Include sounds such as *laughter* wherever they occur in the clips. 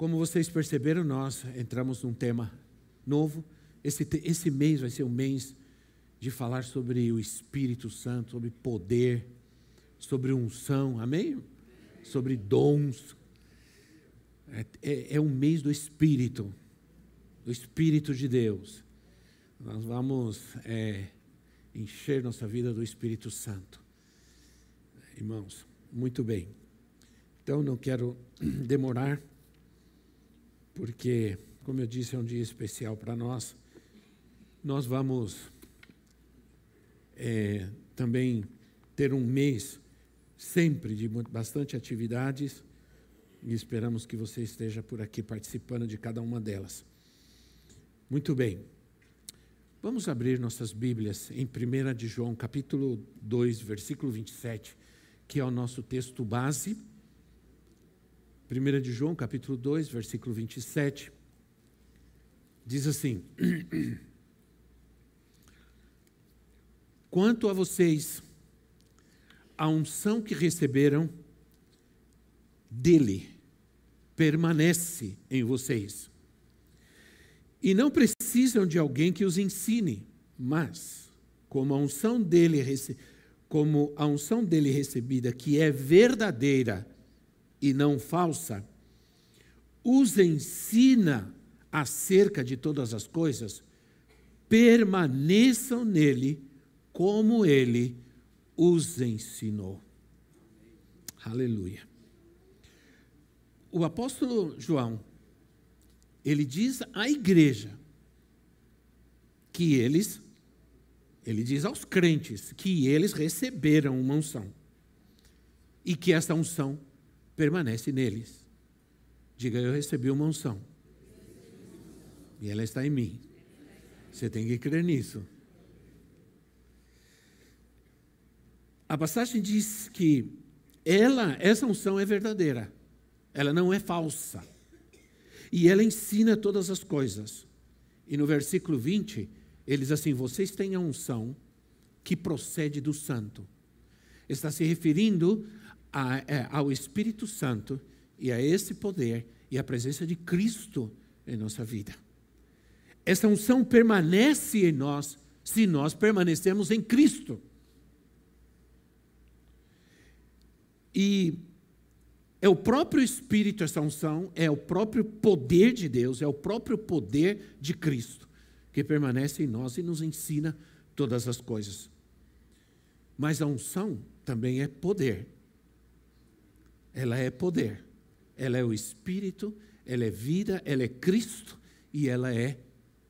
Como vocês perceberam, nós entramos num tema novo. Esse, esse mês vai ser um mês de falar sobre o Espírito Santo, sobre poder, sobre unção, amém? Sobre dons. É, é, é um mês do Espírito, do Espírito de Deus. Nós vamos é, encher nossa vida do Espírito Santo. Irmãos, muito bem. Então, não quero *clears throat* demorar porque, como eu disse, é um dia especial para nós. Nós vamos é, também ter um mês sempre de bastante atividades e esperamos que você esteja por aqui participando de cada uma delas. Muito bem. Vamos abrir nossas Bíblias em 1 de João, capítulo 2, versículo 27, que é o nosso texto base 1 de João, capítulo 2, versículo 27, diz assim: Quanto a vocês, a unção que receberam dele permanece em vocês. E não precisam de alguém que os ensine, mas como a unção dele como a unção dele recebida, que é verdadeira e não falsa, os ensina acerca de todas as coisas, permaneçam nele como ele os ensinou. Aleluia. O apóstolo João, ele diz à igreja que eles, ele diz aos crentes que eles receberam uma unção e que essa unção permanece neles. Diga, eu recebi uma unção. E ela está em mim. Você tem que crer nisso. A passagem diz que ela, essa unção é verdadeira. Ela não é falsa. E ela ensina todas as coisas. E no versículo 20, ele diz assim: Vocês têm a unção que procede do santo. Está se referindo a, é, ao Espírito Santo e a esse poder e a presença de Cristo em nossa vida. Essa unção permanece em nós se nós permanecemos em Cristo. E é o próprio Espírito, essa unção, é o próprio poder de Deus, é o próprio poder de Cristo que permanece em nós e nos ensina todas as coisas. Mas a unção também é poder ela é poder, ela é o Espírito, ela é vida, ela é Cristo e ela é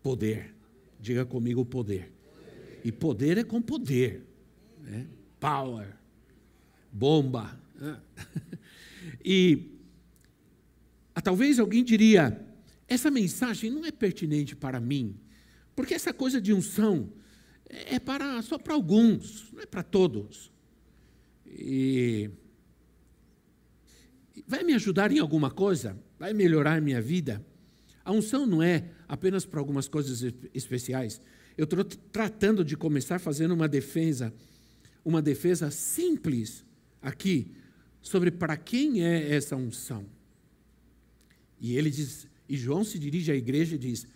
poder. Diga comigo poder. E poder é com poder. Né? Power. Bomba. *laughs* E ah, talvez alguém diria: essa mensagem não é pertinente para mim, porque essa coisa de unção é para, só para alguns, não é para todos. E vai me ajudar em alguma coisa? Vai melhorar minha vida? A unção não é apenas para algumas coisas especiais. Eu estou tratando de começar fazendo uma defesa, uma defesa simples aqui sobre para quem é essa unção. E ele diz, e João se dirige à igreja e diz: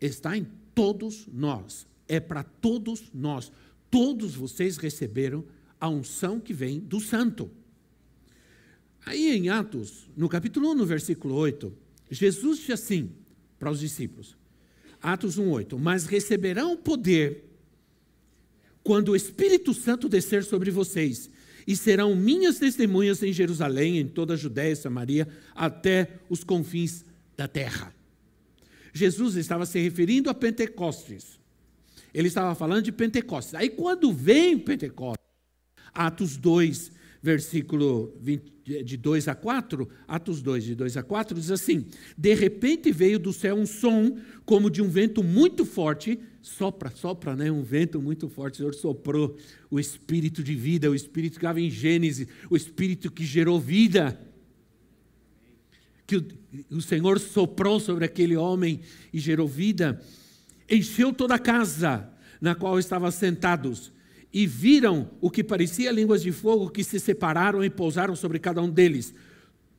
está em todos nós, é para todos nós. Todos vocês receberam a unção que vem do santo. Aí em Atos, no capítulo 1, no versículo 8, Jesus disse assim para os discípulos: Atos 1, 8: Mas receberão poder quando o Espírito Santo descer sobre vocês, e serão minhas testemunhas em Jerusalém, em toda a Judéia e Samaria, até os confins da terra. Jesus estava se referindo a Pentecostes. Ele estava falando de Pentecostes. Aí quando vem Pentecostes, Atos 2, versículo 20, de 2 a 4, Atos 2, de 2 a 4, diz assim: De repente veio do céu um som como de um vento muito forte, sopra, sopra, né? Um vento muito forte. O Senhor soprou o espírito de vida, o espírito que estava em Gênesis, o espírito que gerou vida. Que o, o Senhor soprou sobre aquele homem e gerou vida, encheu toda a casa na qual estavam sentados e viram o que parecia línguas de fogo que se separaram e pousaram sobre cada um deles.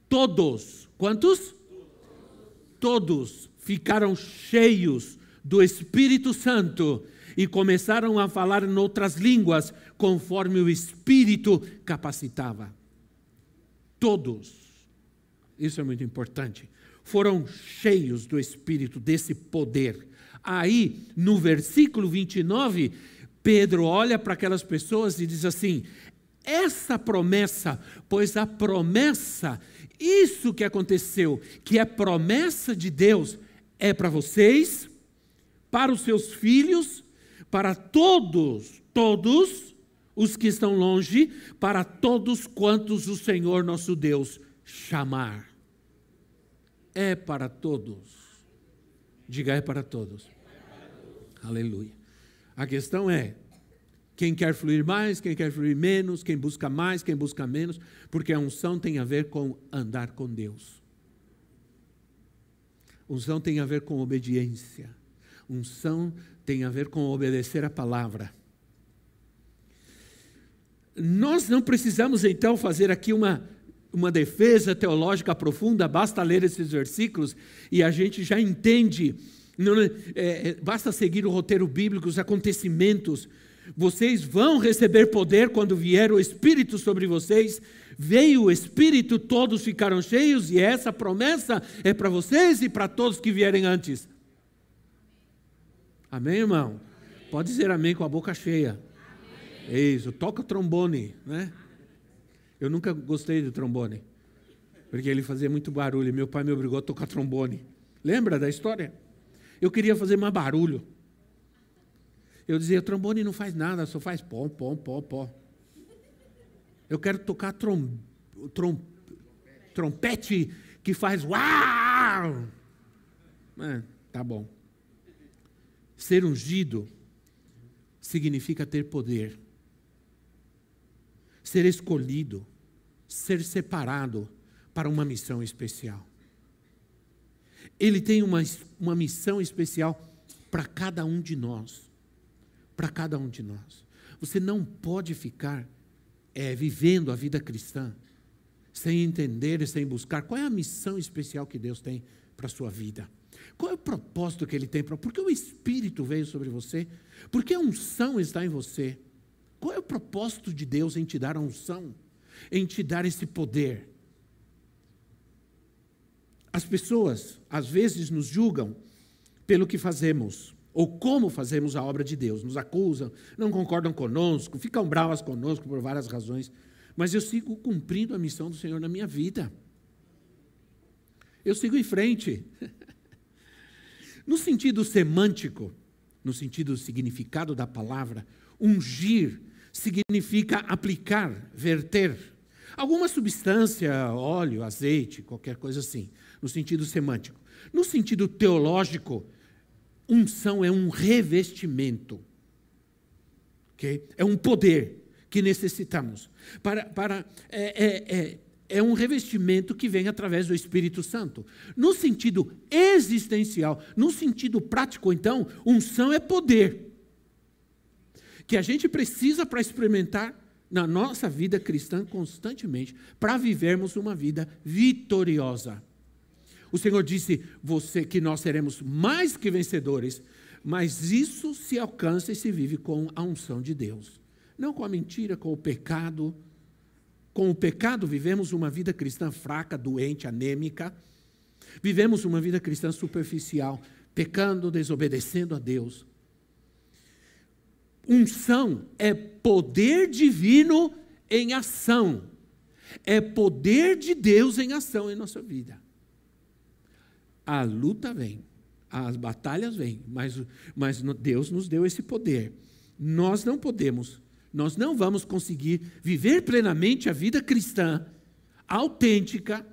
Todos, quantos? Todos ficaram cheios do Espírito Santo e começaram a falar em outras línguas, conforme o Espírito capacitava. Todos, isso é muito importante, foram cheios do Espírito, desse poder. Aí, no versículo 29, Pedro olha para aquelas pessoas e diz assim: essa promessa, pois a promessa, isso que aconteceu, que é promessa de Deus, é para vocês, para os seus filhos, para todos, todos os que estão longe, para todos quantos o Senhor nosso Deus chamar. É para todos. Diga é para todos. Aleluia. A questão é: quem quer fluir mais, quem quer fluir menos, quem busca mais, quem busca menos, porque a unção tem a ver com andar com Deus. Unção tem a ver com obediência. Unção tem a ver com obedecer a palavra. Nós não precisamos então fazer aqui uma, uma defesa teológica profunda, basta ler esses versículos e a gente já entende não, é, é, basta seguir o roteiro bíblico, os acontecimentos. Vocês vão receber poder quando vier o Espírito sobre vocês. Veio o Espírito, todos ficaram cheios, e essa promessa é para vocês e para todos que vierem antes. Amém, irmão? Pode dizer amém com a boca cheia. Amém. Isso, toca trombone, né? Eu nunca gostei de trombone, porque ele fazia muito barulho. Meu pai me obrigou a tocar trombone. Lembra da história? Eu queria fazer mais barulho. Eu dizia, trombone não faz nada, só faz pó, pó, pó, pó. Eu quero tocar trom, trom, trompete que faz uau. É, tá bom. Ser ungido significa ter poder. Ser escolhido, ser separado para uma missão especial. Ele tem uma, uma missão especial para cada um de nós. Para cada um de nós. Você não pode ficar é, vivendo a vida cristã sem entender e sem buscar qual é a missão especial que Deus tem para a sua vida. Qual é o propósito que Ele tem? para? Por que o Espírito veio sobre você? Por que a unção está em você? Qual é o propósito de Deus em te dar a unção? Em te dar esse poder? As pessoas, às vezes, nos julgam pelo que fazemos ou como fazemos a obra de Deus. Nos acusam, não concordam conosco, ficam bravas conosco por várias razões. Mas eu sigo cumprindo a missão do Senhor na minha vida. Eu sigo em frente. *laughs* No sentido semântico, no sentido significado da palavra, ungir significa aplicar, verter. Alguma substância, óleo, azeite, qualquer coisa assim no sentido semântico. No sentido teológico, unção é um revestimento. Okay? É um poder que necessitamos. Para, para, é, é, é, é um revestimento que vem através do Espírito Santo. No sentido existencial, no sentido prático, então, unção é poder. Que a gente precisa para experimentar na nossa vida cristã constantemente, para vivermos uma vida vitoriosa. O Senhor disse você que nós seremos mais que vencedores, mas isso se alcança e se vive com a unção de Deus. Não com a mentira, com o pecado. Com o pecado vivemos uma vida cristã fraca, doente, anêmica. Vivemos uma vida cristã superficial, pecando, desobedecendo a Deus. Unção é poder divino em ação. É poder de Deus em ação em nossa vida a luta vem, as batalhas vêm, mas, mas Deus nos deu esse poder. Nós não podemos nós não vamos conseguir viver plenamente a vida cristã autêntica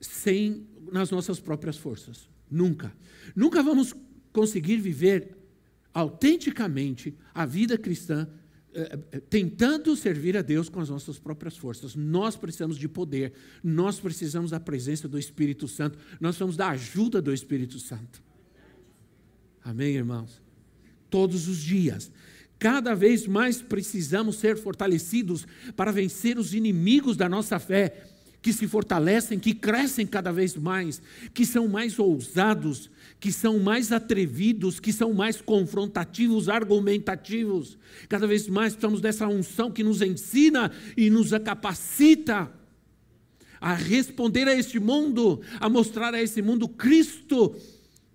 sem nas nossas próprias forças. Nunca. Nunca vamos conseguir viver autenticamente a vida cristã tentando servir a Deus com as nossas próprias forças. Nós precisamos de poder, nós precisamos da presença do Espírito Santo, nós precisamos da ajuda do Espírito Santo. Amém, irmãos? Todos os dias. Cada vez mais precisamos ser fortalecidos para vencer os inimigos da nossa fé, que se fortalecem, que crescem cada vez mais, que são mais ousados, que são mais atrevidos, que são mais confrontativos, argumentativos. Cada vez mais precisamos dessa unção que nos ensina e nos capacita a responder a este mundo, a mostrar a esse mundo Cristo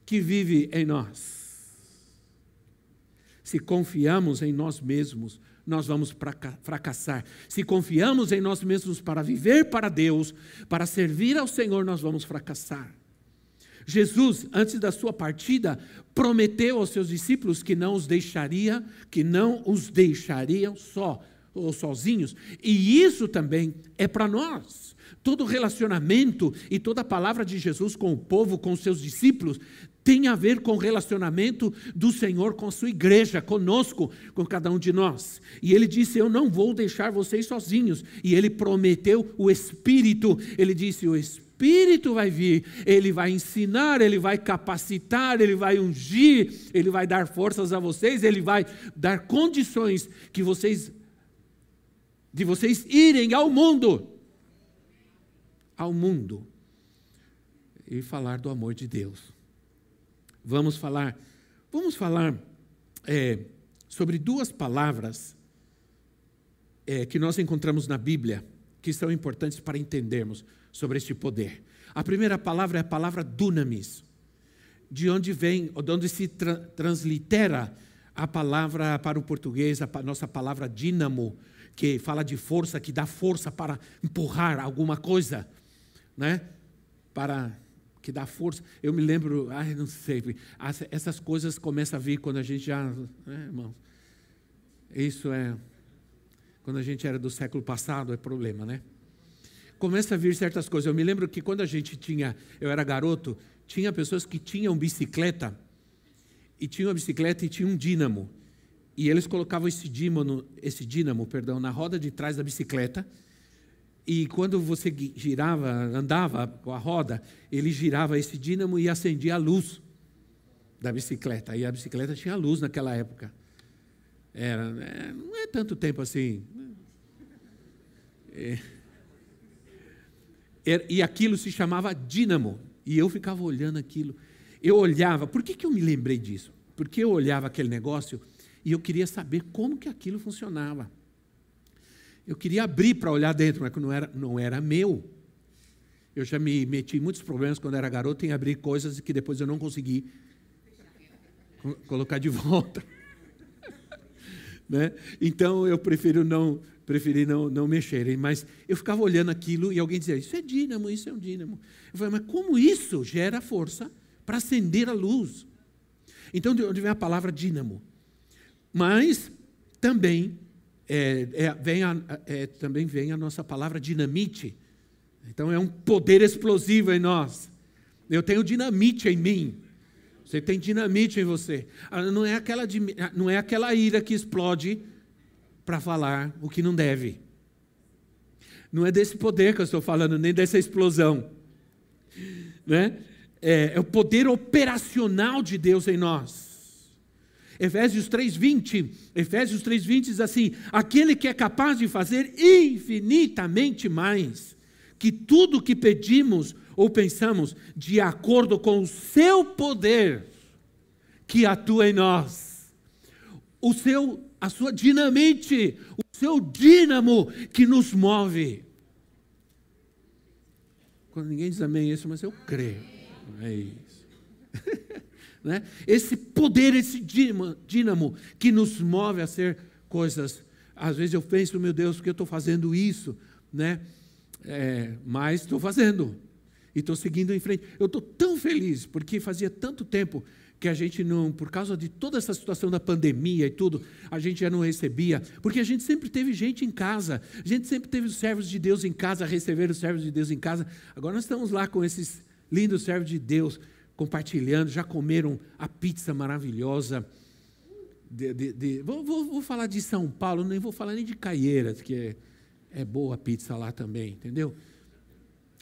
que vive em nós. Se confiamos em nós mesmos, nós vamos fracassar. Se confiamos em nós mesmos para viver para Deus, para servir ao Senhor, nós vamos fracassar. Jesus, antes da sua partida, prometeu aos seus discípulos que não os deixaria, que não os deixariam só ou sozinhos. E isso também é para nós. Todo relacionamento e toda a palavra de Jesus com o povo, com os seus discípulos, tem a ver com o relacionamento do Senhor com a sua igreja, conosco, com cada um de nós. E ele disse: Eu não vou deixar vocês sozinhos. E ele prometeu o Espírito. Ele disse: O Espírito vai vir, ele vai ensinar, ele vai capacitar, ele vai ungir, ele vai dar forças a vocês, ele vai dar condições que vocês de vocês irem ao mundo. Ao mundo. E falar do amor de Deus. Vamos falar, vamos falar é, sobre duas palavras é, que nós encontramos na Bíblia que são importantes para entendermos sobre este poder. A primeira palavra é a palavra dunamis, de onde vem, de onde se tra translitera a palavra para o português, a nossa palavra dínamo, que fala de força, que dá força para empurrar alguma coisa, né? Para que dá força. Eu me lembro, ai, não sei, essas coisas começam a vir quando a gente já, né? Isso é quando a gente era do século passado, é problema, né? Começa a vir certas coisas. Eu me lembro que quando a gente tinha, eu era garoto, tinha pessoas que tinham bicicleta e tinham a bicicleta e tinha um dínamo. E eles colocavam esse dínamo, esse dínamo, perdão, na roda de trás da bicicleta e quando você girava, andava com a roda, ele girava esse dínamo e acendia a luz da bicicleta. E a bicicleta tinha luz naquela época. Era, é, não é tanto tempo assim. É, e aquilo se chamava dínamo. E eu ficava olhando aquilo. Eu olhava, por que, que eu me lembrei disso? Porque eu olhava aquele negócio e eu queria saber como que aquilo funcionava. Eu queria abrir para olhar dentro, mas não era, não era meu. Eu já me meti em muitos problemas quando era garoto em abrir coisas que depois eu não consegui colocar de *laughs* volta. né? Então eu prefiro não preferi não, não mexerem, mas eu ficava olhando aquilo e alguém dizia: Isso é dínamo, isso é um dínamo. Eu falei: Mas como isso gera força para acender a luz? Então, de onde vem a palavra dínamo? Mas também é, é, vem a, é, também vem a nossa palavra dinamite. Então é um poder explosivo em nós. Eu tenho dinamite em mim. Você tem dinamite em você. Ah, não é aquela, ah, não é aquela ira que explode para falar o que não deve. Não é desse poder que eu estou falando, nem dessa explosão. Né? É, é o poder operacional de Deus em nós. Efésios 3:20, Efésios 3:20 diz assim: "Aquele que é capaz de fazer infinitamente mais que tudo que pedimos ou pensamos, de acordo com o seu poder que atua em nós." O seu a sua dinamite, o seu dínamo que nos move. Quando ninguém diz amém isso, mas eu creio. É isso. *laughs* Né? Esse poder, esse dínamo que nos move a ser coisas. Às vezes eu penso, meu Deus, por que eu estou fazendo isso? Né? É, mas estou fazendo e estou seguindo em frente. Eu estou tão feliz porque fazia tanto tempo que a gente não, por causa de toda essa situação da pandemia e tudo, a gente já não recebia, porque a gente sempre teve gente em casa, a gente sempre teve os servos de Deus em casa, receber os servos de Deus em casa. Agora nós estamos lá com esses lindos servos de Deus, compartilhando, já comeram a pizza maravilhosa. De, de, de, vou, vou, vou, falar de São Paulo, nem vou falar nem de Caieiras, que é, é boa a pizza lá também, entendeu?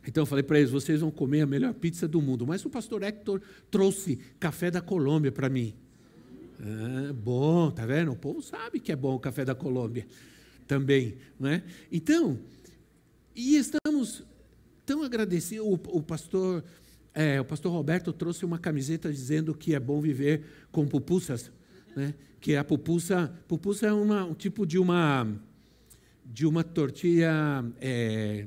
Então eu falei para eles: vocês vão comer a melhor pizza do mundo. Mas o pastor Hector trouxe café da Colômbia para mim. Ah, bom, tá vendo? O povo sabe que é bom o café da Colômbia também, não é? Então, e estamos tão agradecidos. O, o pastor, é, o pastor Roberto trouxe uma camiseta dizendo que é bom viver com pupusas, né? Que a pupusa, pupusa é uma, um tipo de uma de uma tortilha é,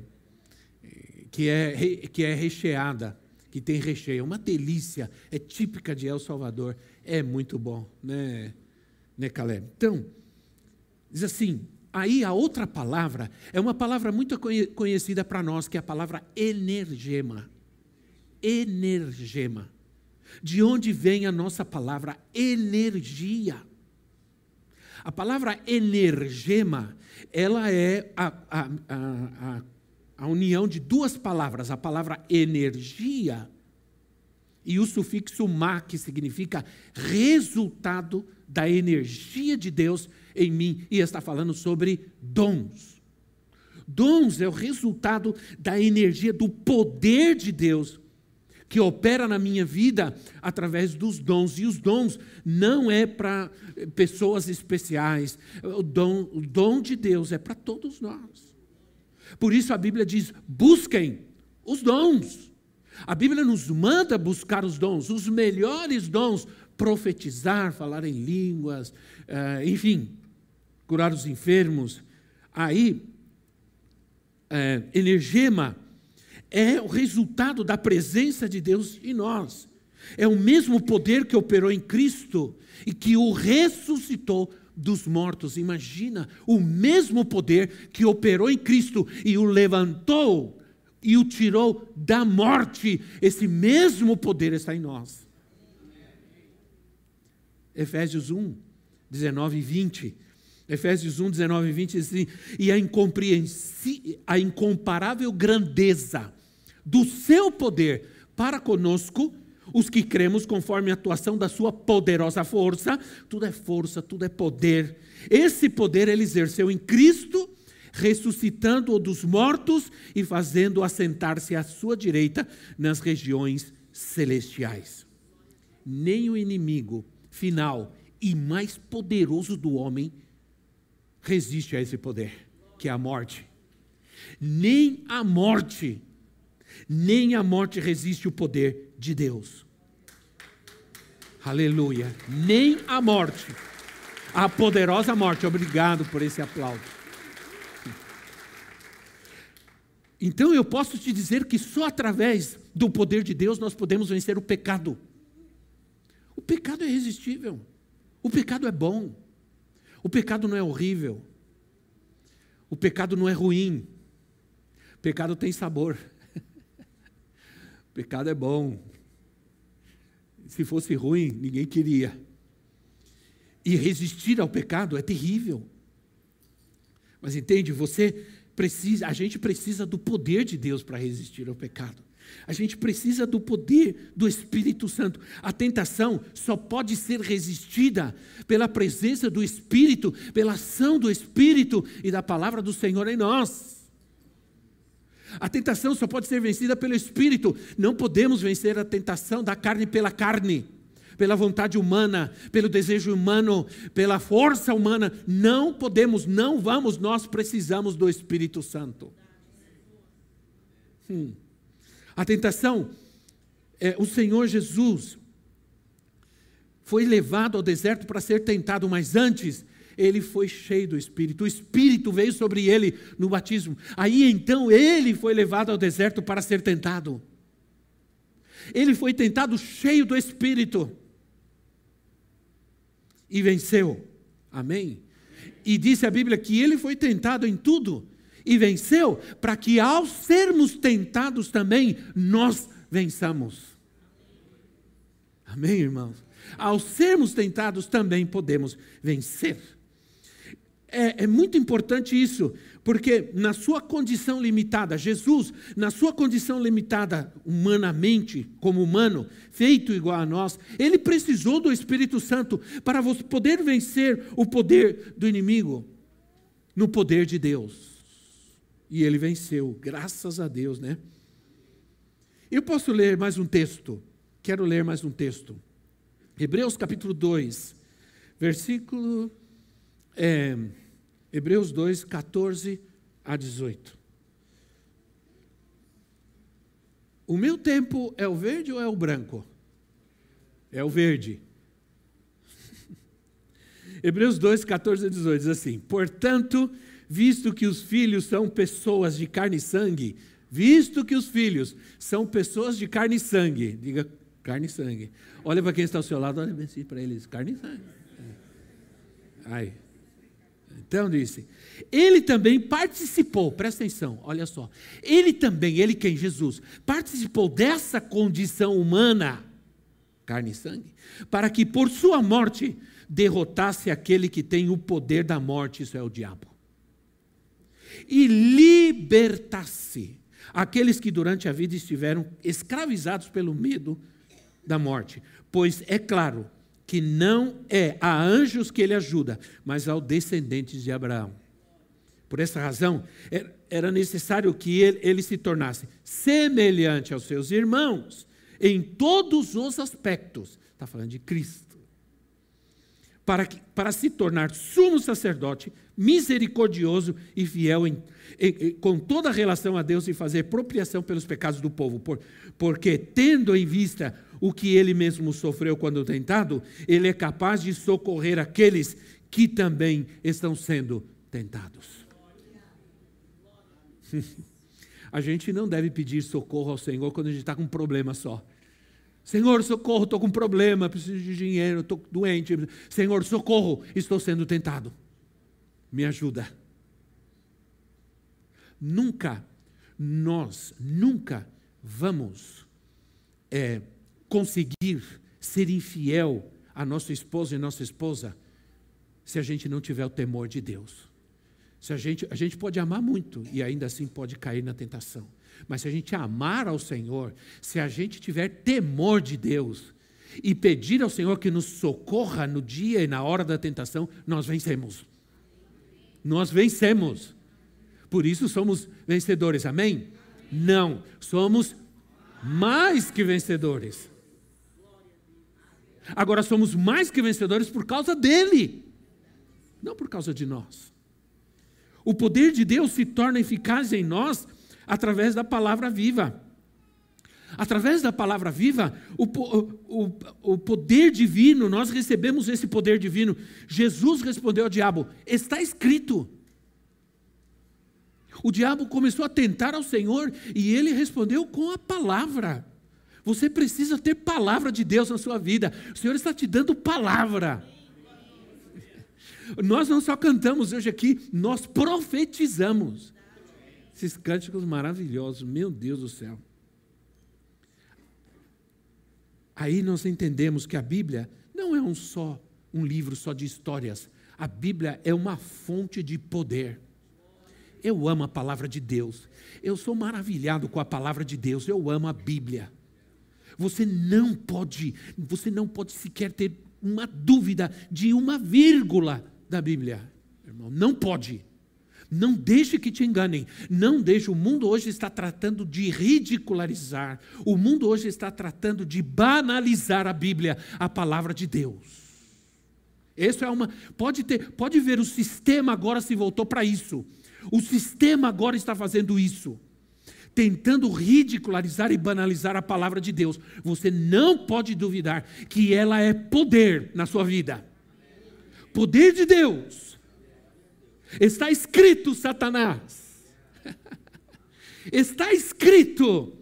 que é, que é recheada, que tem recheio. É uma delícia, é típica de El Salvador, é muito bom, né, né Caleb? Então, diz assim, aí a outra palavra é uma palavra muito conhecida para nós, que é a palavra energema. Energema. De onde vem a nossa palavra energia? A palavra energema, ela é a, a, a, a união de duas palavras, a palavra energia e o sufixo ma, que significa resultado da energia de Deus em mim, e está falando sobre dons. Dons é o resultado da energia, do poder de Deus que opera na minha vida através dos dons. E os dons não é para pessoas especiais. O dom, o dom de Deus é para todos nós. Por isso a Bíblia diz: busquem os dons. A Bíblia nos manda buscar os dons, os melhores dons, profetizar, falar em línguas, uh, enfim, curar os enfermos. Aí, uh, energema é o resultado da presença de Deus em nós. É o mesmo poder que operou em Cristo e que o ressuscitou dos mortos. Imagina o mesmo poder que operou em Cristo e o levantou e o tirou da morte. Esse mesmo poder está em nós. Efésios 1, 19 e 20. Efésios 1, 19 e 20 diz assim: E a, a incomparável grandeza do seu poder para conosco os que cremos conforme a atuação da sua poderosa força, tudo é força, tudo é poder. Esse poder ele exerceu em Cristo, ressuscitando-o dos mortos e fazendo-o assentar-se à sua direita nas regiões celestiais. Nem o inimigo final e mais poderoso do homem resiste a esse poder, que é a morte. Nem a morte, nem a morte resiste o poder de Deus. Aleluia. Nem a morte, a poderosa morte. Obrigado por esse aplauso. Então eu posso te dizer que só através do poder de Deus nós podemos vencer o pecado. O pecado é irresistível. O pecado é bom. O pecado não é horrível. O pecado não é ruim. O pecado tem sabor. Pecado é bom. Se fosse ruim, ninguém queria. E resistir ao pecado é terrível. Mas entende, você precisa, a gente precisa do poder de Deus para resistir ao pecado. A gente precisa do poder do Espírito Santo. A tentação só pode ser resistida pela presença do Espírito, pela ação do Espírito e da palavra do Senhor em nós. A tentação só pode ser vencida pelo Espírito. Não podemos vencer a tentação da carne pela carne, pela vontade humana, pelo desejo humano, pela força humana. Não podemos, não vamos, nós precisamos do Espírito Santo. Hum. A tentação, é, o Senhor Jesus foi levado ao deserto para ser tentado, mas antes ele foi cheio do Espírito, o Espírito veio sobre ele no batismo. Aí então ele foi levado ao deserto para ser tentado. Ele foi tentado cheio do Espírito e venceu. Amém? E disse a Bíblia que ele foi tentado em tudo e venceu, para que ao sermos tentados também nós vençamos. Amém, irmãos? Ao sermos tentados, também podemos vencer. É, é, muito importante isso, porque na sua condição limitada, Jesus, na sua condição limitada humanamente, como humano, feito igual a nós, ele precisou do Espírito Santo para poder vencer o poder do inimigo no poder de Deus. E ele venceu, graças a Deus, né? Eu posso ler mais um texto. Quero ler mais um texto. Hebreus capítulo 2, versículo. É, Hebreus 2, 14 a 18. O meu tempo é o verde ou é o branco? É o verde. *laughs* Hebreus 2, 14 a 18 diz assim: Portanto, visto que os filhos são pessoas de carne e sangue, visto que os filhos são pessoas de carne e sangue, diga carne e sangue. Olha para quem está ao seu lado, olha bem assim para eles: carne e sangue. Ai, então disse, ele também participou, presta atenção, olha só. Ele também, ele quem? Jesus, participou dessa condição humana, carne e sangue, para que por sua morte derrotasse aquele que tem o poder da morte, isso é o diabo. E libertasse aqueles que durante a vida estiveram escravizados pelo medo da morte. Pois é claro que não é a anjos que ele ajuda, mas aos descendentes de Abraão. Por essa razão, era necessário que ele, ele se tornasse semelhante aos seus irmãos em todos os aspectos. Está falando de Cristo. Para, que, para se tornar sumo sacerdote, misericordioso e fiel em, em, em, com toda a relação a Deus e fazer propriação pelos pecados do povo. Por, porque, tendo em vista o que ele mesmo sofreu quando tentado, ele é capaz de socorrer aqueles que também estão sendo tentados. *laughs* a gente não deve pedir socorro ao Senhor quando a gente está com um problema só. Senhor, socorro, estou com um problema, preciso de dinheiro, estou doente. Senhor, socorro, estou sendo tentado. Me ajuda. Nunca, nós, nunca vamos é, conseguir ser infiel a nosso esposo e nossa esposa se a gente não tiver o temor de Deus. Se a gente, a gente pode amar muito e ainda assim pode cair na tentação. Mas se a gente amar ao Senhor, se a gente tiver temor de Deus e pedir ao Senhor que nos socorra no dia e na hora da tentação, nós vencemos. Nós vencemos. Por isso somos vencedores, amém? Não, somos mais que vencedores. Agora somos mais que vencedores por causa dele, não por causa de nós. O poder de Deus se torna eficaz em nós através da palavra viva. Através da palavra viva, o, o, o, poder divino, nós recebemos esse poder divino. Jesus respondeu ao diabo: está escrito. O diabo começou a tentar ao Senhor e ele respondeu com a palavra. Você precisa ter palavra de Deus na sua vida. O Senhor está te dando palavra. Nós não só cantamos hoje aqui, nós profetizamos. Esses cânticos maravilhosos, meu Deus do céu. Aí nós entendemos que a Bíblia não é um só um livro só de histórias. A Bíblia é uma fonte de poder. Eu amo a palavra de Deus. Eu sou maravilhado com a palavra de Deus. Eu amo a Bíblia. Você não pode, você não pode sequer ter uma dúvida de uma vírgula da Bíblia, irmão. Não pode. Não deixe que te enganem. Não deixe. O mundo hoje está tratando de ridicularizar. O mundo hoje está tratando de banalizar a Bíblia, a palavra de Deus. Isso é uma. Pode ter, pode ver, o sistema agora se voltou para isso. O sistema agora está fazendo isso tentando ridicularizar e banalizar a palavra de Deus, você não pode duvidar que ela é poder na sua vida. Poder de Deus. Está escrito, Satanás. Está escrito.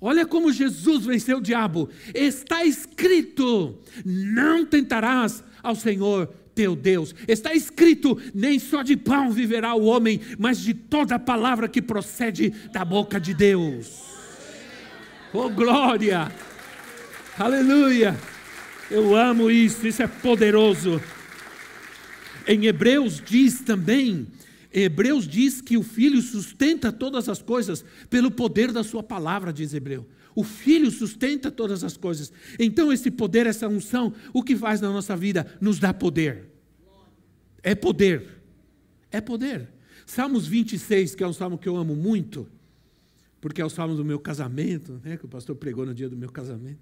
Olha como Jesus venceu o diabo. Está escrito: não tentarás ao Senhor teu Deus. Está escrito: nem só de pão viverá o homem, mas de toda palavra que procede da boca de Deus. Oh glória! Aleluia! Eu amo isso, isso é poderoso. Em Hebreus diz também, Hebreus diz que o Filho sustenta todas as coisas pelo poder da sua palavra, diz Hebreu. O Filho sustenta todas as coisas. Então, esse poder, essa unção, o que faz na nossa vida? Nos dá poder. É poder. É poder. Salmos 26, que é um salmo que eu amo muito, porque é o salmo do meu casamento, né, que o pastor pregou no dia do meu casamento.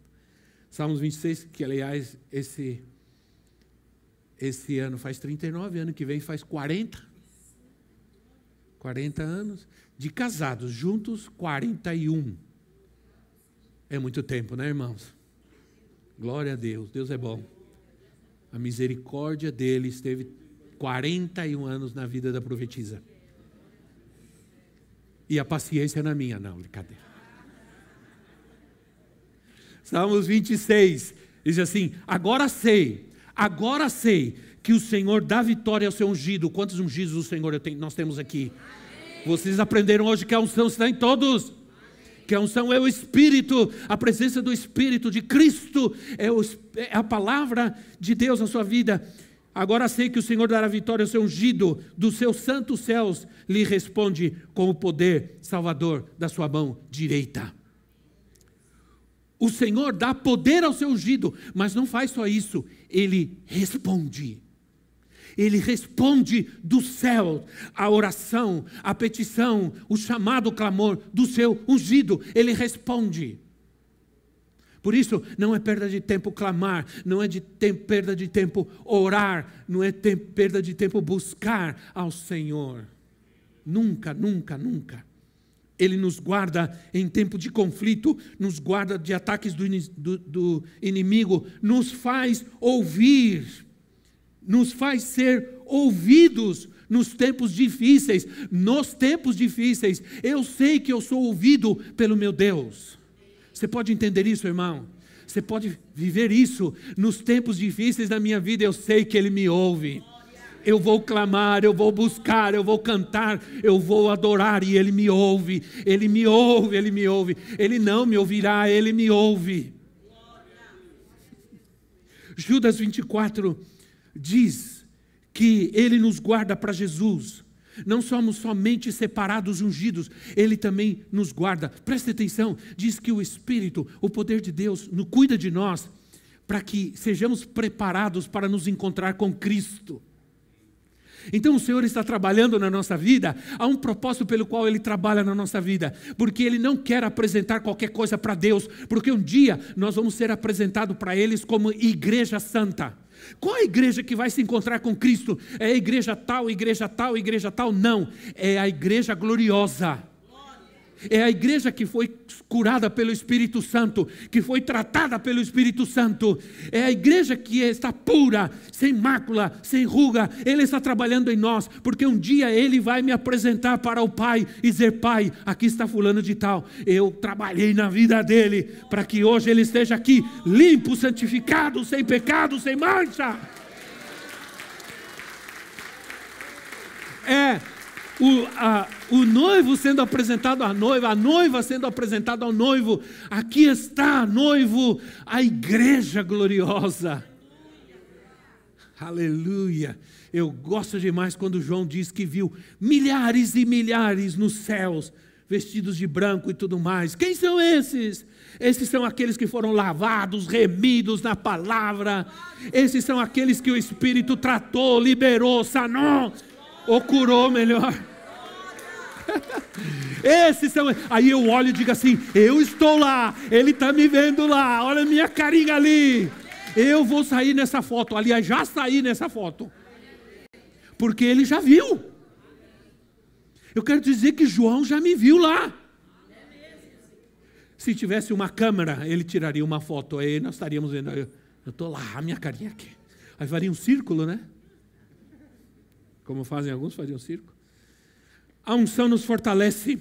Salmos 26, que aliás, esse, esse ano faz 39, ano que vem faz 40. 40 anos. De casados, juntos, 41. É muito tempo, né, irmãos? Glória a Deus, Deus é bom. A misericórdia dele esteve 41 anos na vida da profetisa. E a paciência na minha, não, brincadeira. Salmos 26 diz assim: Agora sei, agora sei que o Senhor dá vitória ao seu ungido. Quantos ungidos do Senhor nós temos aqui? Vocês aprenderam hoje que a unção está em todos que a unção é o Espírito, a presença do Espírito de Cristo, é, o, é, a palavra de Deus na sua vida. Agora sei que o Senhor dará vitória ao seu ungido, dos seus santos céus, lhe responde com o poder salvador da sua mão direita. O Senhor dá poder ao seu ungido, mas não faz só isso, ele responde ele responde do céu a oração, a petição, o chamado o clamor do seu ungido. Ele responde. Por isso, não é perda de tempo clamar, não é de tempo, perda de tempo orar, não é tempo, perda de tempo buscar ao Senhor. Nunca, nunca, nunca. Ele nos guarda em tempo de conflito, nos guarda de ataques do, do, do inimigo, nos faz ouvir nos faz ser ouvidos nos tempos difíceis. Nos tempos difíceis, eu sei que eu sou ouvido pelo meu Deus. Você pode entender isso, irmão? Você pode viver isso nos tempos difíceis da minha vida, eu sei que Ele me ouve. Eu vou clamar, eu vou buscar, eu vou cantar, eu vou adorar e Ele me ouve. Ele me ouve, Ele me ouve. Ele não me ouvirá, Ele me ouve. Judas 24, diz que Ele nos guarda para Jesus. Não somos somente separados, ungidos, Ele também nos guarda. Preste atenção, diz que o Espírito, o poder de Deus, nos cuida de nós, para que sejamos preparados para nos encontrar com Cristo. Então o Senhor está trabalhando na nossa vida, há um propósito pelo qual Ele trabalha na nossa vida, porque Ele não quer apresentar qualquer coisa para Deus, porque um dia nós vamos ser apresentados para eles como igreja santa. Qual a igreja que vai se encontrar com Cristo? É a igreja tal, igreja tal, igreja tal? Não. É a igreja gloriosa. É a igreja que foi curada pelo Espírito Santo, que foi tratada pelo Espírito Santo. É a igreja que está pura, sem mácula, sem ruga. Ele está trabalhando em nós, porque um dia ele vai me apresentar para o Pai e dizer: Pai, aqui está Fulano de Tal. Eu trabalhei na vida dele, para que hoje ele esteja aqui, limpo, santificado, sem pecado, sem mancha. É o, a, o noivo sendo apresentado à noiva, a noiva sendo apresentada ao noivo. Aqui está, noivo, a igreja gloriosa. Aleluia. Eu gosto demais quando João diz que viu milhares e milhares nos céus, vestidos de branco e tudo mais. Quem são esses? Esses são aqueles que foram lavados, remidos na palavra. Esses são aqueles que o Espírito tratou, liberou, sanou, ou curou melhor. *laughs* Esses são. Aí eu olho e digo assim: eu estou lá, ele está me vendo lá, olha a minha carinha ali. Eu vou sair nessa foto. Aliás, já saí nessa foto. Porque ele já viu. Eu quero dizer que João já me viu lá. Se tivesse uma câmera, ele tiraria uma foto. Aí nós estaríamos vendo. Eu estou lá, a minha carinha aqui. Aí faria um círculo, né? Como fazem alguns, fariam um círculo. A unção nos fortalece.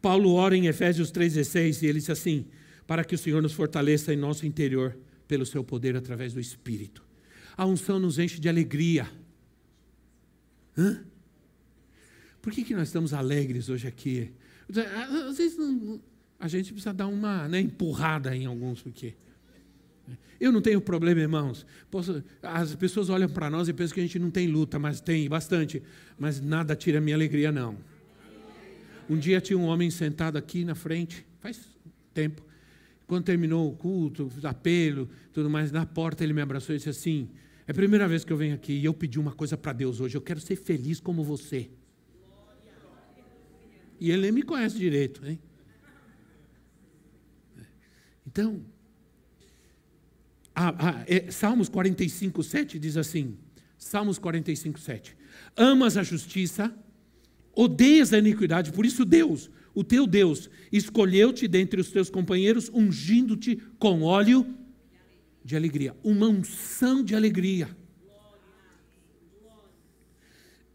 Paulo ora em Efésios 3,16 e ele diz assim: para que o Senhor nos fortaleça em nosso interior pelo seu poder através do Espírito. A unção nos enche de alegria. Hã? Por que, que nós estamos alegres hoje aqui? Às vezes a gente precisa dar uma né, empurrada em alguns, porque Eu não tenho problema, irmãos. Posso, as pessoas olham para nós e pensam que a gente não tem luta, mas tem bastante. Mas nada tira a minha alegria, não. Um dia tinha um homem sentado aqui na frente, faz tempo. Quando terminou o culto, apelo, tudo mais, na porta ele me abraçou e disse assim: É a primeira vez que eu venho aqui e eu pedi uma coisa para Deus hoje. Eu quero ser feliz como você. E ele nem me conhece direito, hein? Então, a, a, é, Salmos 45, 7 diz assim: Salmos 45, 7. Amas a justiça, odeias a iniquidade, por isso Deus, o teu Deus, escolheu-te dentre os teus companheiros, ungindo-te com óleo de alegria, uma unção de alegria.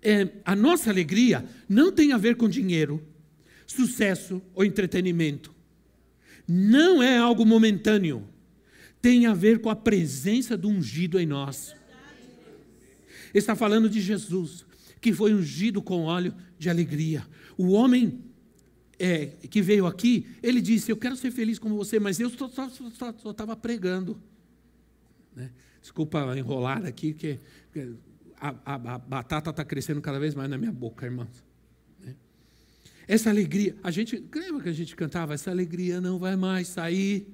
É, a nossa alegria não tem a ver com dinheiro, sucesso ou entretenimento. Não é algo momentâneo tem a ver com a presença do ungido em nós. Está falando de Jesus, que foi ungido com óleo de alegria. O homem é, que veio aqui, ele disse: Eu quero ser feliz como você, mas eu só estava pregando. Né? Desculpa enrolar aqui, porque a, a, a batata está crescendo cada vez mais na minha boca, irmãos. Né? Essa alegria, a gente, lembra que a gente cantava? Essa alegria não vai mais sair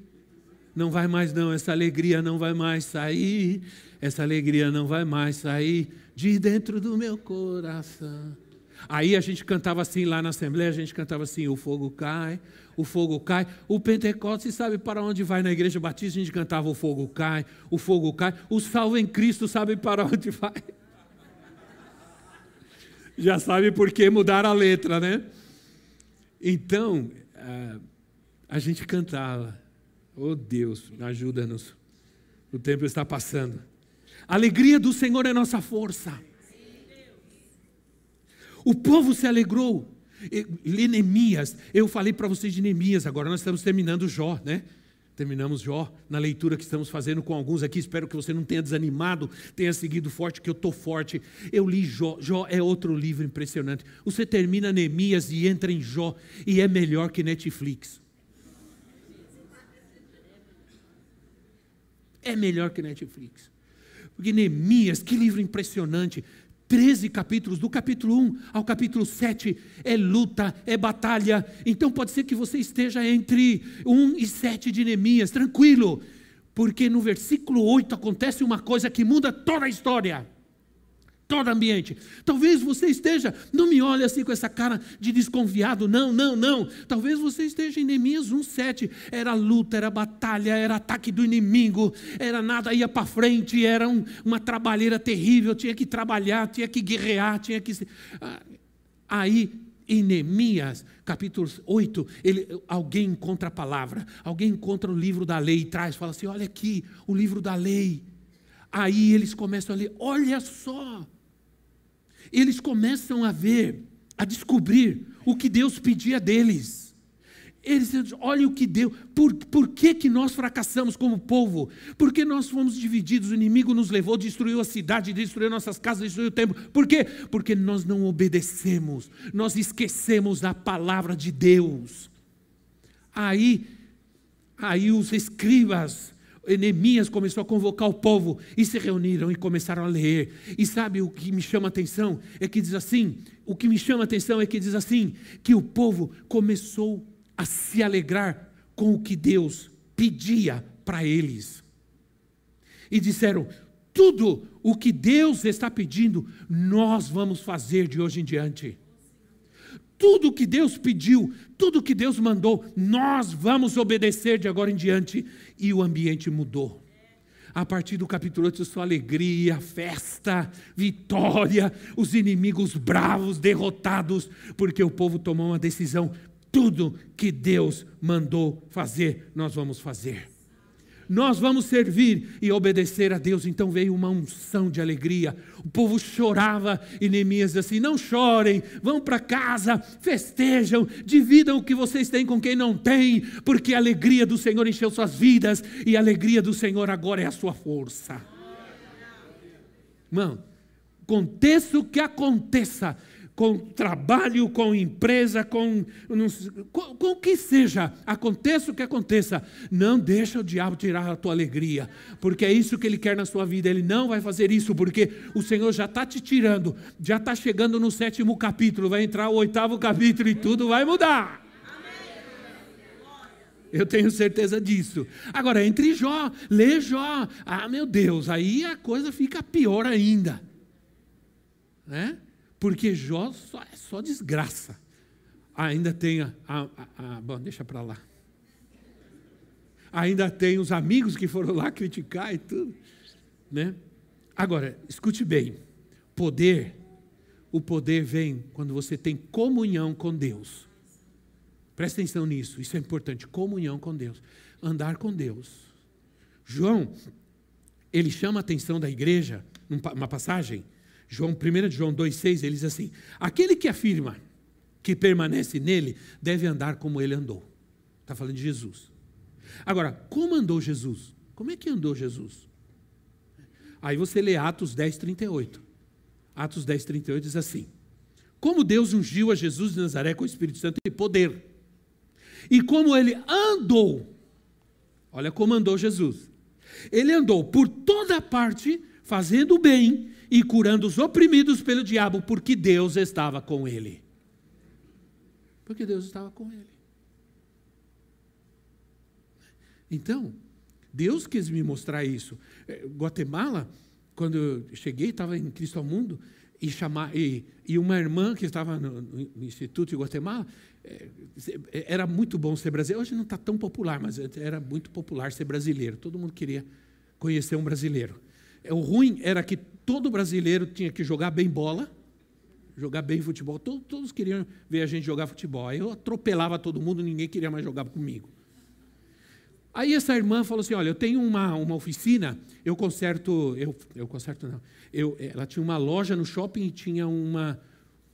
não vai mais não, essa alegria não vai mais sair, essa alegria não vai mais sair de dentro do meu coração. Aí a gente cantava assim lá na Assembleia, a gente cantava assim: o fogo cai, o fogo cai. O Pentecostes sabe para onde vai na Igreja Batista, a gente cantava: o fogo cai, o fogo cai. O salvo em Cristo sabe para onde *laughs* vai. Já sabe por que mudar a letra, né? Então, ah, a gente cantava. Oh Deus, ajuda-nos. O tempo está passando. A alegria do Senhor é nossa força. O povo se alegrou. Lê Neemias. Eu falei para vocês de Neemias, agora nós estamos terminando Jó, né? Terminamos Jó na leitura que estamos fazendo com alguns aqui. Espero que você não tenha desanimado, tenha seguido forte, que eu estou forte. Eu li Jó. Jó é outro livro impressionante. Você termina Neemias e entra em Jó, e é melhor que Netflix. É melhor que Netflix. Porque Neemias, que livro impressionante. 13 capítulos, do capítulo 1 ao capítulo 7, é luta, é batalha. Então pode ser que você esteja entre 1 e 7 de Neemias, tranquilo, porque no versículo 8 acontece uma coisa que muda toda a história todo ambiente. Talvez você esteja, não me olhe assim com essa cara de desconfiado, não, não, não. Talvez você esteja em Neemias 1,7. Era luta, era batalha, era ataque do inimigo, era nada ia para frente, era um, uma trabalheira terrível, tinha que trabalhar, tinha que guerrear, tinha que. Ah, aí em Neemias, capítulo 8, ele, alguém encontra a palavra, alguém encontra o livro da lei e traz, fala assim: olha aqui, o livro da lei. Aí eles começam a ler, olha só, eles começam a ver, a descobrir o que Deus pedia deles. Eles dizem, olha o que deu, por, por que, que nós fracassamos como povo? Porque nós fomos divididos, o inimigo nos levou, destruiu a cidade, destruiu nossas casas, destruiu o templo. Por quê? Porque nós não obedecemos, nós esquecemos da palavra de Deus. Aí, aí os escribas, Neemias começou a convocar o povo e se reuniram e começaram a ler. E sabe o que me chama a atenção? É que diz assim: o que me chama a atenção é que diz assim: que o povo começou a se alegrar com o que Deus pedia para eles. E disseram: tudo o que Deus está pedindo, nós vamos fazer de hoje em diante. Tudo que Deus pediu, tudo que Deus mandou, nós vamos obedecer de agora em diante. E o ambiente mudou. A partir do capítulo 8, só alegria, festa, vitória, os inimigos bravos, derrotados, porque o povo tomou uma decisão. Tudo que Deus mandou fazer, nós vamos fazer nós vamos servir e obedecer a Deus. Então veio uma unção de alegria. O povo chorava e Neemias assim: Não chorem, vão para casa, festejam, dividam o que vocês têm com quem não tem, porque a alegria do Senhor encheu suas vidas e a alegria do Senhor agora é a sua força. Irmão, aconteça o que aconteça, com trabalho, com empresa, com, com, com o que seja, aconteça o que aconteça, não deixa o diabo tirar a tua alegria, porque é isso que ele quer na sua vida. Ele não vai fazer isso, porque o Senhor já está te tirando, já está chegando no sétimo capítulo, vai entrar o oitavo capítulo e tudo vai mudar. Eu tenho certeza disso. Agora, entre Jó, lê Jó. Ah, meu Deus, aí a coisa fica pior ainda. Né? Porque Jó só, é só desgraça. Ainda tem a, a, a, bom, deixa para lá. Ainda tem os amigos que foram lá criticar e tudo, né? Agora, escute bem. Poder, o poder vem quando você tem comunhão com Deus. Presta atenção nisso, isso é importante. Comunhão com Deus. Andar com Deus. João, ele chama a atenção da igreja, numa passagem, João, 1 João 2,6, ele diz assim: aquele que afirma que permanece nele deve andar como ele andou. Está falando de Jesus. Agora, como andou Jesus? Como é que andou Jesus? Aí você lê Atos 10, 38. Atos 10, 38 diz assim: Como Deus ungiu a Jesus de Nazaré com o Espírito Santo e poder, e como ele andou, olha como andou Jesus. Ele andou por toda parte, fazendo o bem e curando os oprimidos pelo diabo, porque Deus estava com ele. Porque Deus estava com ele. Então, Deus quis me mostrar isso. É, Guatemala, quando eu cheguei, estava em Cristo ao Mundo, e, chamar, e, e uma irmã que estava no, no Instituto de Guatemala, é, era muito bom ser brasileiro. Hoje não está tão popular, mas era muito popular ser brasileiro. Todo mundo queria conhecer um brasileiro. O ruim era que todo brasileiro tinha que jogar bem bola, jogar bem futebol. Todos, todos queriam ver a gente jogar futebol. Aí eu atropelava todo mundo, ninguém queria mais jogar comigo. Aí essa irmã falou assim: Olha, eu tenho uma, uma oficina, eu conserto. Eu, eu conserto não. Eu, ela tinha uma loja no shopping e tinha uma,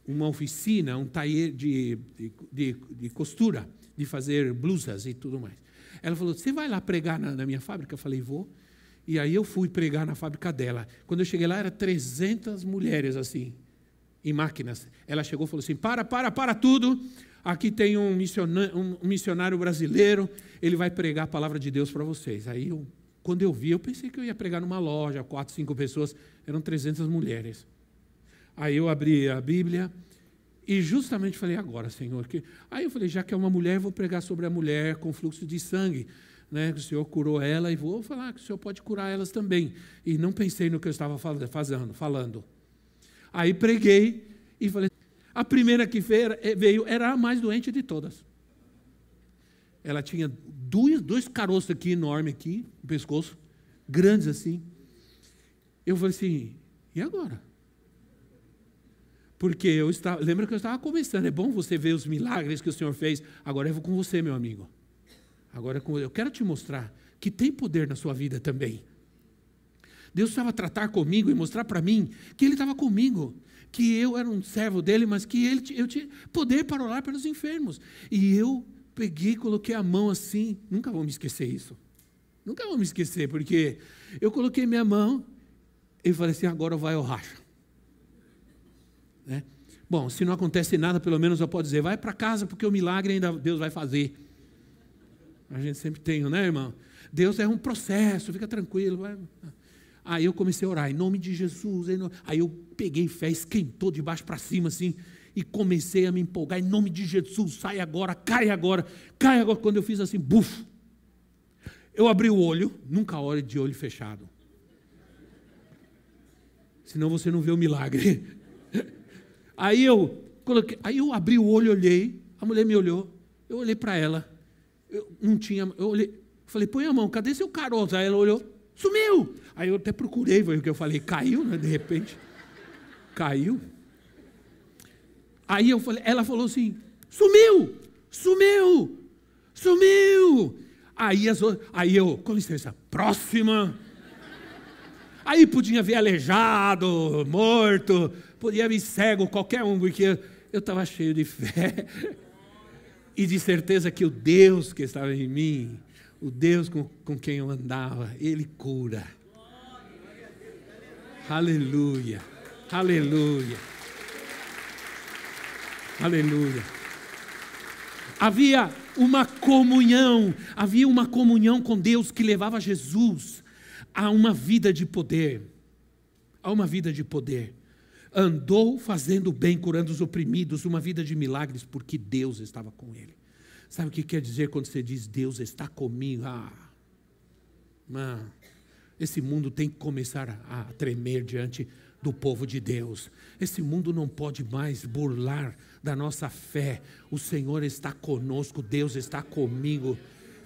uma oficina, um taller de, de, de, de costura, de fazer blusas e tudo mais. Ela falou: Você vai lá pregar na, na minha fábrica? Eu falei: Vou. E aí eu fui pregar na fábrica dela. Quando eu cheguei lá, era 300 mulheres assim, em máquinas. Ela chegou e falou assim: para, para, para tudo. Aqui tem um missionário, um missionário brasileiro, ele vai pregar a palavra de Deus para vocês. Aí, eu, quando eu vi, eu pensei que eu ia pregar numa loja, quatro, cinco pessoas, eram 300 mulheres. Aí eu abri a Bíblia e justamente falei: agora, Senhor. Que... Aí eu falei: já que é uma mulher, vou pregar sobre a mulher com fluxo de sangue né, que o Senhor curou ela e vou falar que o Senhor pode curar elas também. E não pensei no que eu estava fazendo, falando. Aí preguei e falei. A primeira que eh, veio era a mais doente de todas. Ela tinha dois, dois caroços aqui enormes aqui no pescoço, grandes assim. Eu falei assim, e agora? Porque eu estava, lembra que eu estava começando, é bom você ver os milagres que o Senhor fez. Agora eu vou com você, meu amigo. Agora eu quero te mostrar que tem poder na sua vida também. Deus estava tratar comigo e mostrar para mim que Ele estava comigo, que eu era um servo dele, mas que ele, eu tinha poder para orar pelos enfermos. E eu peguei, coloquei a mão assim, nunca vou me esquecer isso. Nunca vou me esquecer, porque eu coloquei minha mão e falei assim: agora vai ao racha. Né? Bom, se não acontece nada, pelo menos eu posso dizer: vai para casa, porque o milagre ainda Deus vai fazer. A gente sempre tem, né, irmão? Deus é um processo, fica tranquilo. Vai. Aí eu comecei a orar, em nome de Jesus. Aí eu peguei fé, esquentou de baixo para cima, assim, e comecei a me empolgar, em nome de Jesus, sai agora, cai agora, cai agora. Quando eu fiz assim, buf, eu abri o olho, nunca ore de olho fechado. Senão você não vê o milagre. *laughs* Aí eu coloquei, aí eu abri o olho, olhei, a mulher me olhou, eu olhei para ela eu não tinha. Eu olhei, falei, põe a mão, cadê seu caroço? Aí ela olhou, sumiu! Aí eu até procurei, foi o que eu falei, caiu, né? De repente. Caiu. Aí eu falei, ela falou assim: sumiu! Sumiu! Sumiu! Aí, as, aí eu, com licença, próxima. Aí podia ver aleijado, morto, podia ver cego, qualquer um, porque eu estava cheio de fé e de certeza que o Deus que estava em mim, o Deus com, com quem eu andava, Ele cura. Aleluia, aleluia. Aleluia. Havia uma comunhão, havia uma comunhão com Deus que levava Jesus a uma vida de poder. A uma vida de poder. Andou fazendo bem, curando os oprimidos, uma vida de milagres, porque Deus estava com ele. Sabe o que quer dizer quando você diz Deus está comigo? Ah, mano, esse mundo tem que começar a tremer diante do povo de Deus. Esse mundo não pode mais burlar da nossa fé. O Senhor está conosco, Deus está comigo.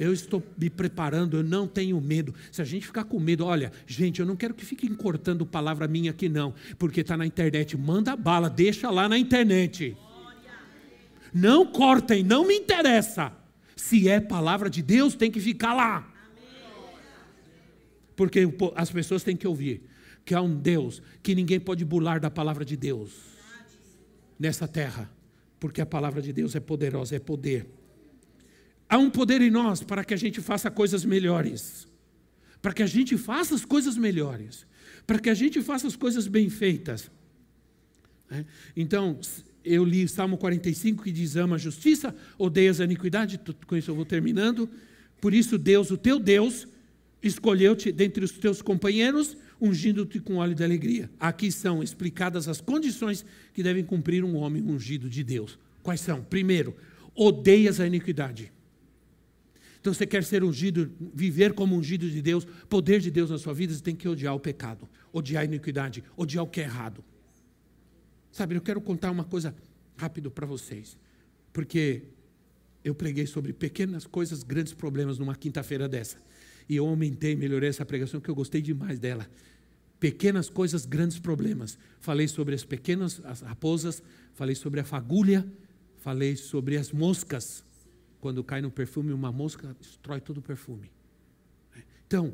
Eu estou me preparando, eu não tenho medo. Se a gente ficar com medo, olha, gente, eu não quero que fiquem cortando palavra minha aqui, não, porque está na internet. Manda bala, deixa lá na internet. Não cortem, não me interessa. Se é palavra de Deus, tem que ficar lá. Porque as pessoas têm que ouvir que há um Deus que ninguém pode burlar da palavra de Deus nessa terra, porque a palavra de Deus é poderosa, é poder. Há um poder em nós para que a gente faça coisas melhores, para que a gente faça as coisas melhores, para que a gente faça as coisas bem feitas. Né? Então, eu li Salmo 45 que diz: ama a justiça, odeias a iniquidade, com isso eu vou terminando. Por isso, Deus, o teu Deus, escolheu-te dentre os teus companheiros ungindo-te com óleo de alegria. Aqui são explicadas as condições que devem cumprir um homem ungido de Deus. Quais são? Primeiro, odeias a iniquidade. Então, você quer ser ungido, viver como ungido de Deus, poder de Deus na sua vida, você tem que odiar o pecado, odiar a iniquidade, odiar o que é errado. Sabe, eu quero contar uma coisa rápido para vocês, porque eu preguei sobre pequenas coisas, grandes problemas numa quinta-feira dessa. E eu aumentei, melhorei essa pregação, porque eu gostei demais dela pequenas coisas, grandes problemas. Falei sobre as pequenas as raposas, falei sobre a fagulha, falei sobre as moscas. Quando cai no perfume, uma mosca destrói todo o perfume. Então,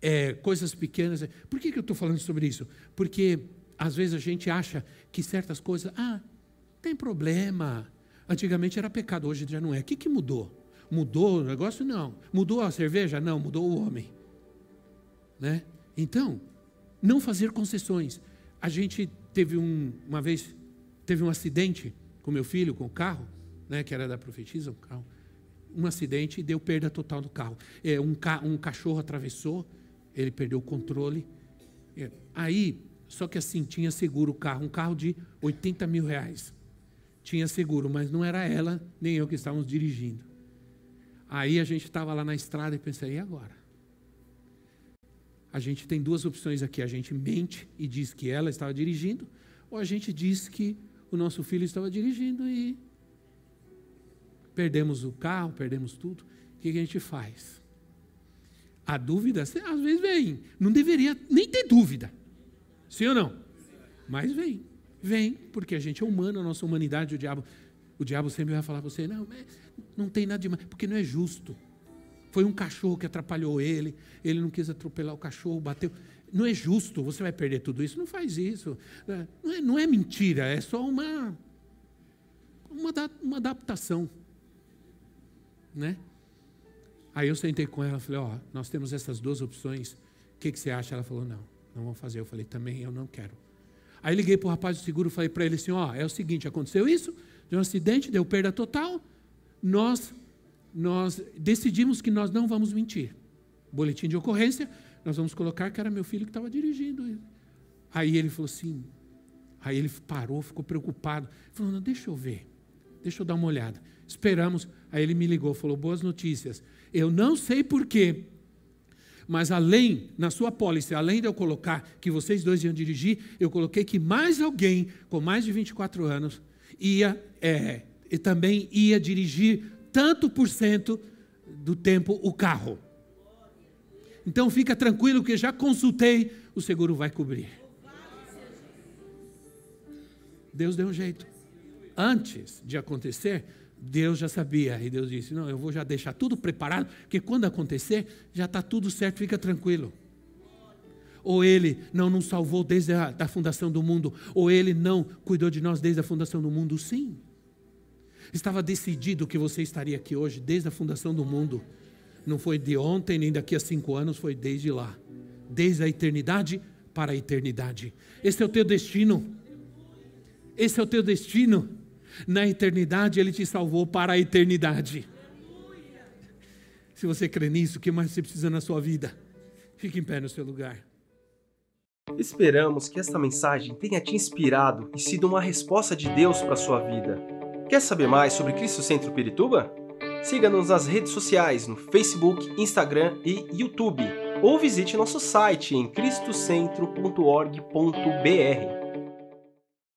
é, coisas pequenas. Por que, que eu estou falando sobre isso? Porque às vezes a gente acha que certas coisas, ah, tem problema. Antigamente era pecado, hoje já não é. O que, que mudou? Mudou o negócio? Não. Mudou a cerveja? Não, mudou o homem. Né? Então, não fazer concessões. A gente teve um, uma vez, teve um acidente com meu filho, com o carro, né, que era da profetisa, um carro. Um acidente e deu perda total do carro. É, um, ca um cachorro atravessou, ele perdeu o controle. É, aí, só que assim, tinha seguro o carro, um carro de 80 mil reais. Tinha seguro, mas não era ela, nem eu que estávamos dirigindo. Aí a gente estava lá na estrada e pensei, e agora? a gente tem duas opções aqui. A gente mente e diz que ela estava dirigindo, ou a gente diz que o nosso filho estava dirigindo e perdemos o carro, perdemos tudo. O que a gente faz? A dúvida, às vezes vem. Não deveria nem ter dúvida. Sim ou não? Mas vem. Vem, porque a gente é humano, a nossa humanidade, o diabo, o diabo sempre vai falar para você, não, não tem nada demais, porque não é justo. Foi um cachorro que atrapalhou ele, ele não quis atropelar o cachorro, bateu. Não é justo, você vai perder tudo isso. Não faz isso. Não é, não é mentira, é só uma, uma, uma adaptação. Né? Aí eu sentei com ela falei, ó, nós temos essas duas opções. O que, que você acha? Ela falou, não, não vamos fazer. Eu falei, também eu não quero. Aí liguei para o rapaz do seguro falei para ele assim, ó, é o seguinte, aconteceu isso, deu um acidente, deu perda total, nós nós decidimos que nós não vamos mentir. Boletim de ocorrência, nós vamos colocar que era meu filho que estava dirigindo. Aí ele falou assim, aí ele parou, ficou preocupado. Falou, não, deixa eu ver, deixa eu dar uma olhada. Esperamos, aí ele me ligou, falou, boas notícias. Eu não sei porquê, mas além, na sua pólice, além de eu colocar que vocês dois iam dirigir, eu coloquei que mais alguém com mais de 24 anos ia, é, e também ia dirigir tanto por cento do tempo o carro. Então fica tranquilo que já consultei, o seguro vai cobrir. Deus deu um jeito. Antes de acontecer, Deus já sabia. E Deus disse: Não, eu vou já deixar tudo preparado, porque quando acontecer, já está tudo certo, fica tranquilo. Ou Ele não nos salvou desde a da fundação do mundo, ou Ele não cuidou de nós desde a fundação do mundo, sim. Estava decidido que você estaria aqui hoje, desde a fundação do mundo. Não foi de ontem, nem daqui a cinco anos, foi desde lá. Desde a eternidade para a eternidade. Esse é o teu destino. Esse é o teu destino. Na eternidade, Ele te salvou para a eternidade. Se você crê nisso, o que mais você precisa na sua vida? Fique em pé no seu lugar. Esperamos que esta mensagem tenha te inspirado e sido uma resposta de Deus para a sua vida. Quer saber mais sobre Cristo Centro Pirituba? Siga-nos nas redes sociais no Facebook, Instagram e YouTube, ou visite nosso site em cristocentro.org.br.